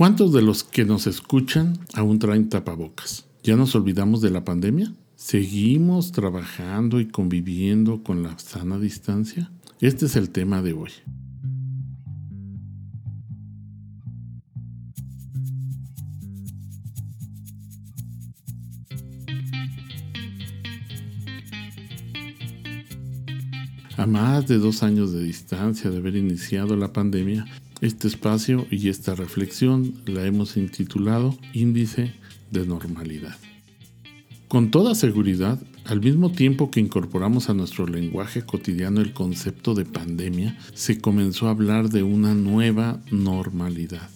¿Cuántos de los que nos escuchan aún traen tapabocas? ¿Ya nos olvidamos de la pandemia? ¿Seguimos trabajando y conviviendo con la sana distancia? Este es el tema de hoy. A más de dos años de distancia de haber iniciado la pandemia, este espacio y esta reflexión la hemos intitulado Índice de Normalidad. Con toda seguridad, al mismo tiempo que incorporamos a nuestro lenguaje cotidiano el concepto de pandemia, se comenzó a hablar de una nueva normalidad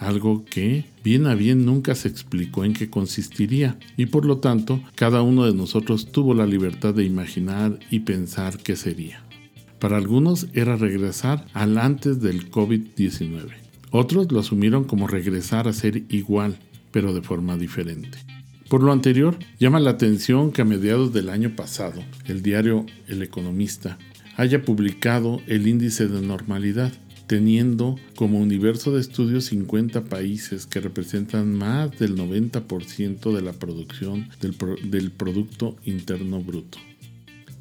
algo que bien a bien nunca se explicó en qué consistiría y por lo tanto cada uno de nosotros tuvo la libertad de imaginar y pensar qué sería. Para algunos era regresar al antes del COVID-19. Otros lo asumieron como regresar a ser igual, pero de forma diferente. Por lo anterior, llama la atención que a mediados del año pasado, el diario El Economista haya publicado el índice de normalidad, teniendo como universo de estudios 50 países que representan más del 90% de la producción del, del Producto Interno Bruto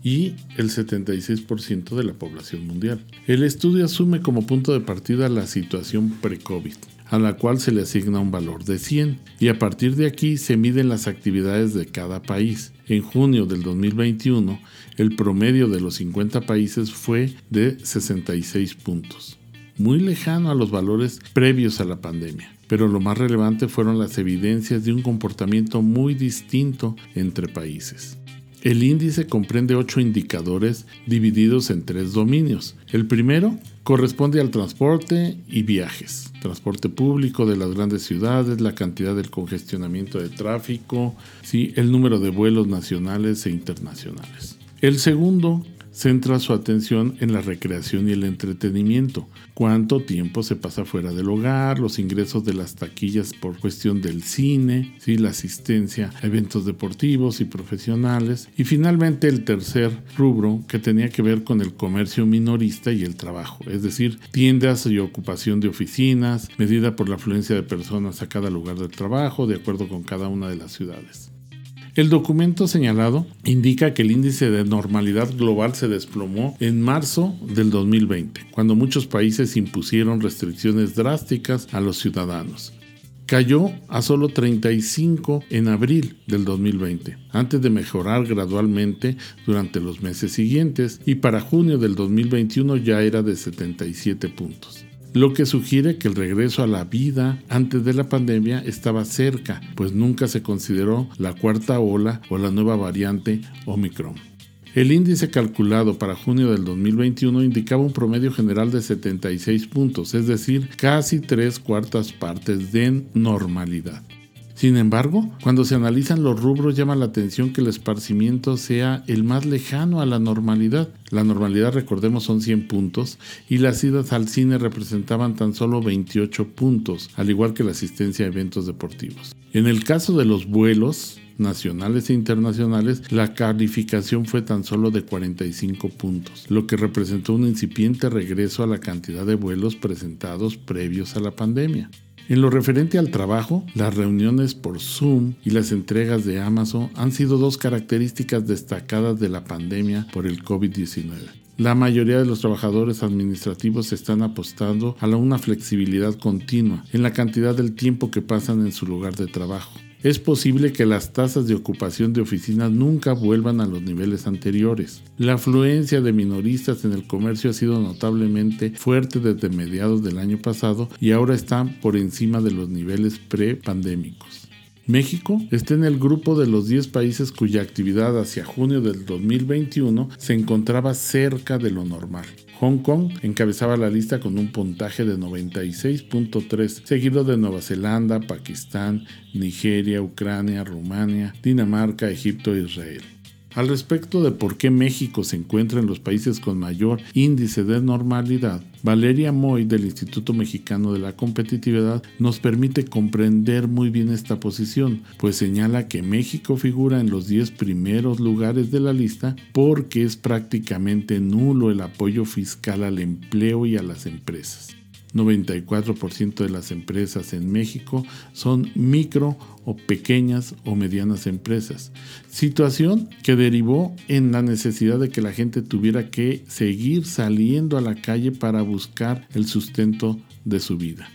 y el 76% de la población mundial. El estudio asume como punto de partida la situación pre-COVID, a la cual se le asigna un valor de 100 y a partir de aquí se miden las actividades de cada país. En junio del 2021, el promedio de los 50 países fue de 66 puntos, muy lejano a los valores previos a la pandemia pero lo más relevante fueron las evidencias de un comportamiento muy distinto entre países. El índice comprende ocho indicadores divididos en tres dominios. El primero corresponde al transporte y viajes, transporte público de las grandes ciudades, la cantidad del congestionamiento de tráfico, ¿sí? el número de vuelos nacionales e internacionales. El segundo centra su atención en la recreación y el entretenimiento, cuánto tiempo se pasa fuera del hogar, los ingresos de las taquillas por cuestión del cine, ¿sí? la asistencia a eventos deportivos y profesionales, y finalmente el tercer rubro que tenía que ver con el comercio minorista y el trabajo, es decir, tiendas y ocupación de oficinas, medida por la afluencia de personas a cada lugar de trabajo, de acuerdo con cada una de las ciudades. El documento señalado indica que el índice de normalidad global se desplomó en marzo del 2020, cuando muchos países impusieron restricciones drásticas a los ciudadanos. Cayó a solo 35 en abril del 2020, antes de mejorar gradualmente durante los meses siguientes y para junio del 2021 ya era de 77 puntos lo que sugiere que el regreso a la vida antes de la pandemia estaba cerca, pues nunca se consideró la cuarta ola o la nueva variante Omicron. El índice calculado para junio del 2021 indicaba un promedio general de 76 puntos, es decir, casi tres cuartas partes de normalidad. Sin embargo, cuando se analizan los rubros llama la atención que el esparcimiento sea el más lejano a la normalidad. La normalidad, recordemos, son 100 puntos y las idas al cine representaban tan solo 28 puntos, al igual que la asistencia a eventos deportivos. En el caso de los vuelos, nacionales e internacionales, la calificación fue tan solo de 45 puntos, lo que representó un incipiente regreso a la cantidad de vuelos presentados previos a la pandemia. En lo referente al trabajo, las reuniones por Zoom y las entregas de Amazon han sido dos características destacadas de la pandemia por el COVID-19. La mayoría de los trabajadores administrativos están apostando a una flexibilidad continua en la cantidad del tiempo que pasan en su lugar de trabajo es posible que las tasas de ocupación de oficinas nunca vuelvan a los niveles anteriores. La afluencia de minoristas en el comercio ha sido notablemente fuerte desde mediados del año pasado y ahora está por encima de los niveles pre-pandémicos. México está en el grupo de los 10 países cuya actividad hacia junio del 2021 se encontraba cerca de lo normal. Hong Kong encabezaba la lista con un puntaje de 96.3, seguido de Nueva Zelanda, Pakistán, Nigeria, Ucrania, Rumania, Dinamarca, Egipto e Israel. Al respecto de por qué México se encuentra en los países con mayor índice de normalidad, Valeria Moy del Instituto Mexicano de la Competitividad nos permite comprender muy bien esta posición, pues señala que México figura en los 10 primeros lugares de la lista porque es prácticamente nulo el apoyo fiscal al empleo y a las empresas. 94% de las empresas en México son micro o pequeñas o medianas empresas, situación que derivó en la necesidad de que la gente tuviera que seguir saliendo a la calle para buscar el sustento de su vida,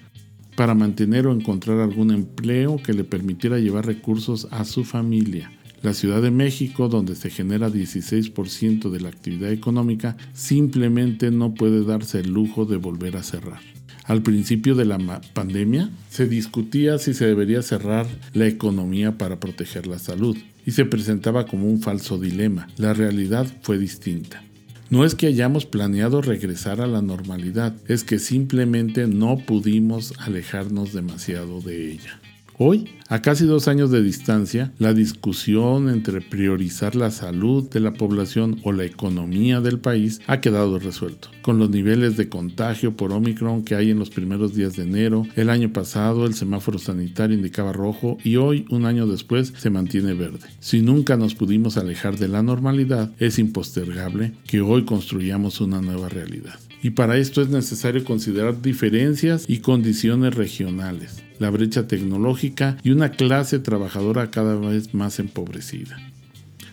para mantener o encontrar algún empleo que le permitiera llevar recursos a su familia. La Ciudad de México, donde se genera 16% de la actividad económica, simplemente no puede darse el lujo de volver a cerrar. Al principio de la pandemia se discutía si se debería cerrar la economía para proteger la salud y se presentaba como un falso dilema. La realidad fue distinta. No es que hayamos planeado regresar a la normalidad, es que simplemente no pudimos alejarnos demasiado de ella. Hoy, a casi dos años de distancia, la discusión entre priorizar la salud de la población o la economía del país ha quedado resuelto. Con los niveles de contagio por Omicron que hay en los primeros días de enero, el año pasado el semáforo sanitario indicaba rojo y hoy, un año después, se mantiene verde. Si nunca nos pudimos alejar de la normalidad, es impostergable que hoy construyamos una nueva realidad y para esto es necesario considerar diferencias y condiciones regionales, la brecha tecnológica y una clase trabajadora cada vez más empobrecida.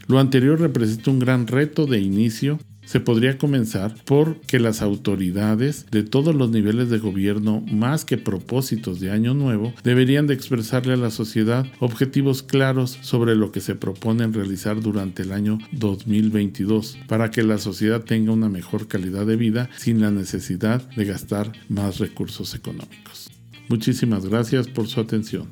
Lo anterior representa un gran reto de inicio se podría comenzar por que las autoridades de todos los niveles de gobierno, más que propósitos de año nuevo, deberían de expresarle a la sociedad objetivos claros sobre lo que se proponen realizar durante el año 2022 para que la sociedad tenga una mejor calidad de vida sin la necesidad de gastar más recursos económicos. Muchísimas gracias por su atención.